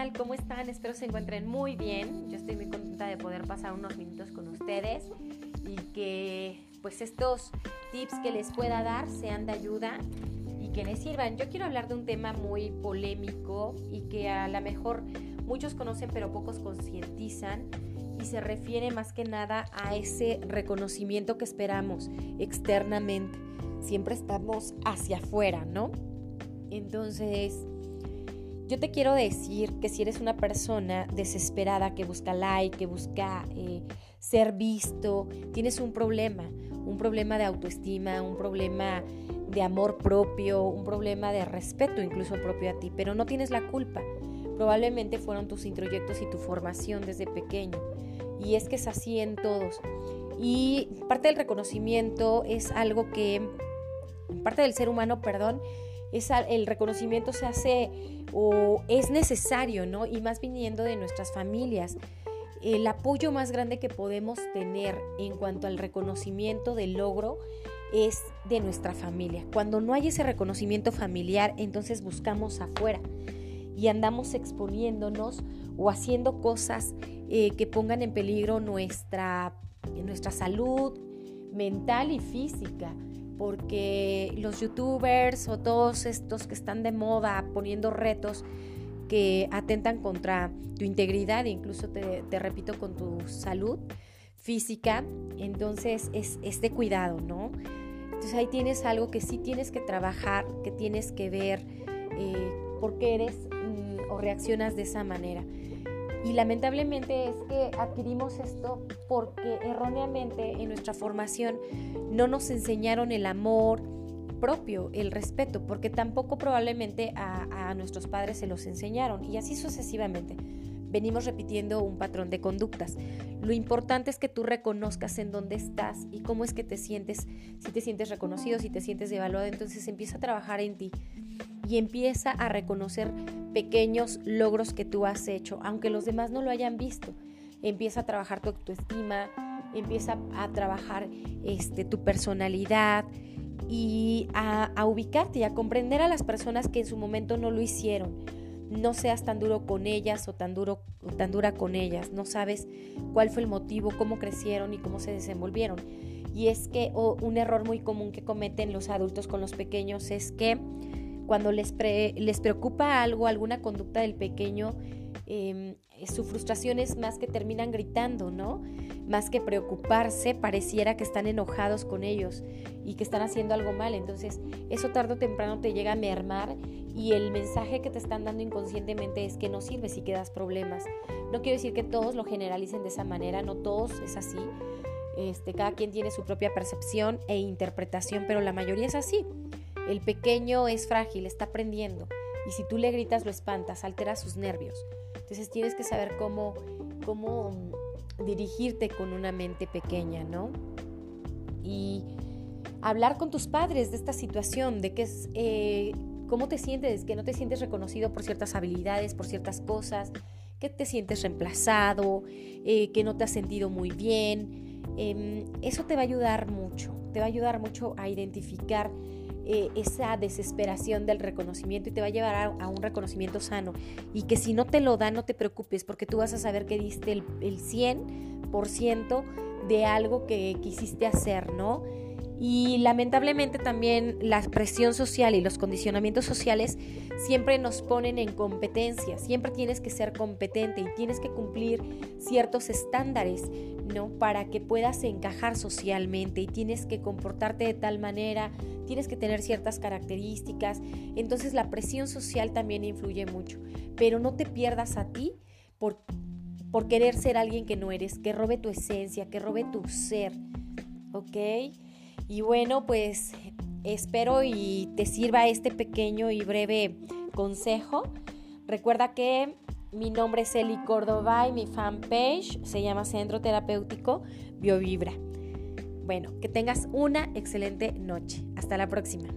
tal? ¿Cómo están? Espero se encuentren muy bien. Yo estoy muy contenta de poder pasar unos minutos con ustedes y que pues estos tips que les pueda dar sean de ayuda y que les sirvan. Yo quiero hablar de un tema muy polémico y que a lo mejor muchos conocen pero pocos concientizan y se refiere más que nada a ese reconocimiento que esperamos externamente. Siempre estamos hacia afuera, ¿no? Entonces, yo te quiero decir que si eres una persona desesperada que busca like, que busca eh, ser visto, tienes un problema, un problema de autoestima, un problema de amor propio, un problema de respeto incluso propio a ti, pero no tienes la culpa. Probablemente fueron tus introyectos y tu formación desde pequeño. Y es que es así en todos. Y parte del reconocimiento es algo que, parte del ser humano, perdón, es el reconocimiento se hace o es necesario, ¿no? Y más viniendo de nuestras familias. El apoyo más grande que podemos tener en cuanto al reconocimiento del logro es de nuestra familia. Cuando no hay ese reconocimiento familiar, entonces buscamos afuera y andamos exponiéndonos o haciendo cosas eh, que pongan en peligro nuestra, nuestra salud mental y física porque los youtubers o todos estos que están de moda poniendo retos que atentan contra tu integridad, incluso te, repito, con tu salud física, entonces es, de cuidado, ¿no? Entonces ahí tienes algo que sí tienes que trabajar, que tienes que ver eh, por qué eres mm, o reaccionas de esa manera. Y lamentablemente es que adquirimos esto porque erróneamente en nuestra formación no nos enseñaron el amor propio, el respeto, porque tampoco probablemente a, nuestros padres se los enseñaron y así sucesivamente. Venimos repitiendo un patrón de conductas. Lo importante es que tú reconozcas en dónde estás y cómo es que te sientes, si te sientes reconocido, si te sientes evaluado, entonces empieza a trabajar en ti y empieza a reconocer pequeños logros que tú has hecho, aunque los demás no lo hayan visto. Empieza a trabajar tu autoestima, empieza a trabajar este, tu personalidad y a, ubicarte y a comprender a las personas que en su momento no lo hicieron. No seas tan duro con ellas o tan, duro, o tan dura con ellas. No sabes cuál fue el motivo, cómo crecieron y cómo se desenvolvieron. Y es que un error muy común que cometen los adultos con los pequeños es que cuando les, les preocupa algo, alguna conducta del pequeño, em, su frustración es más que terminan gritando, ¿no? Más que preocuparse, pareciera que están enojados con ellos y que están haciendo algo mal. Entonces, eso tarde o temprano te llega a mermar y el mensaje que te están dando inconscientemente es que no sirves y que das problemas. No quiero decir que todos lo generalicen de esa manera, no todos es así. Este, cada quien tiene su propia percepción e interpretación, pero la mayoría es así. El pequeño es frágil, está aprendiendo. Y si tú le gritas, lo espantas, altera sus nervios. Entonces tienes que saber cómo, cómo dirigirte con una mente pequeña, ¿no? Y hablar con tus padres de esta situación, de que es, eh, cómo te sientes, que no te sientes reconocido por ciertas habilidades, por ciertas cosas, que te sientes reemplazado, eh, que no te has sentido muy bien. Em, eso te va a ayudar mucho, te va a ayudar mucho a identificar eh, esa desesperación del reconocimiento y te va a llevar a, un reconocimiento sano. Y que si no te lo da, no te preocupes, porque tú vas a saber que diste el, el 100% de algo que quisiste hacer, ¿no? Y lamentablemente también la presión social y los condicionamientos sociales siempre nos ponen en competencia, siempre tienes que ser competente y tienes que cumplir ciertos estándares, ¿no? Para que puedas encajar socialmente y tienes que comportarte de tal manera, tienes que tener ciertas características. Entonces la presión social también influye mucho, pero no te pierdas a ti por, por querer ser alguien que no eres, que robe tu esencia, que robe tu ser, ¿ok? Y bueno, pues espero y te sirva este pequeño y breve consejo. Recuerda que mi nombre es Eli Córdoba y mi fanpage se llama Centro Terapéutico BioVibra. Bueno, que tengas una excelente noche. Hasta la próxima.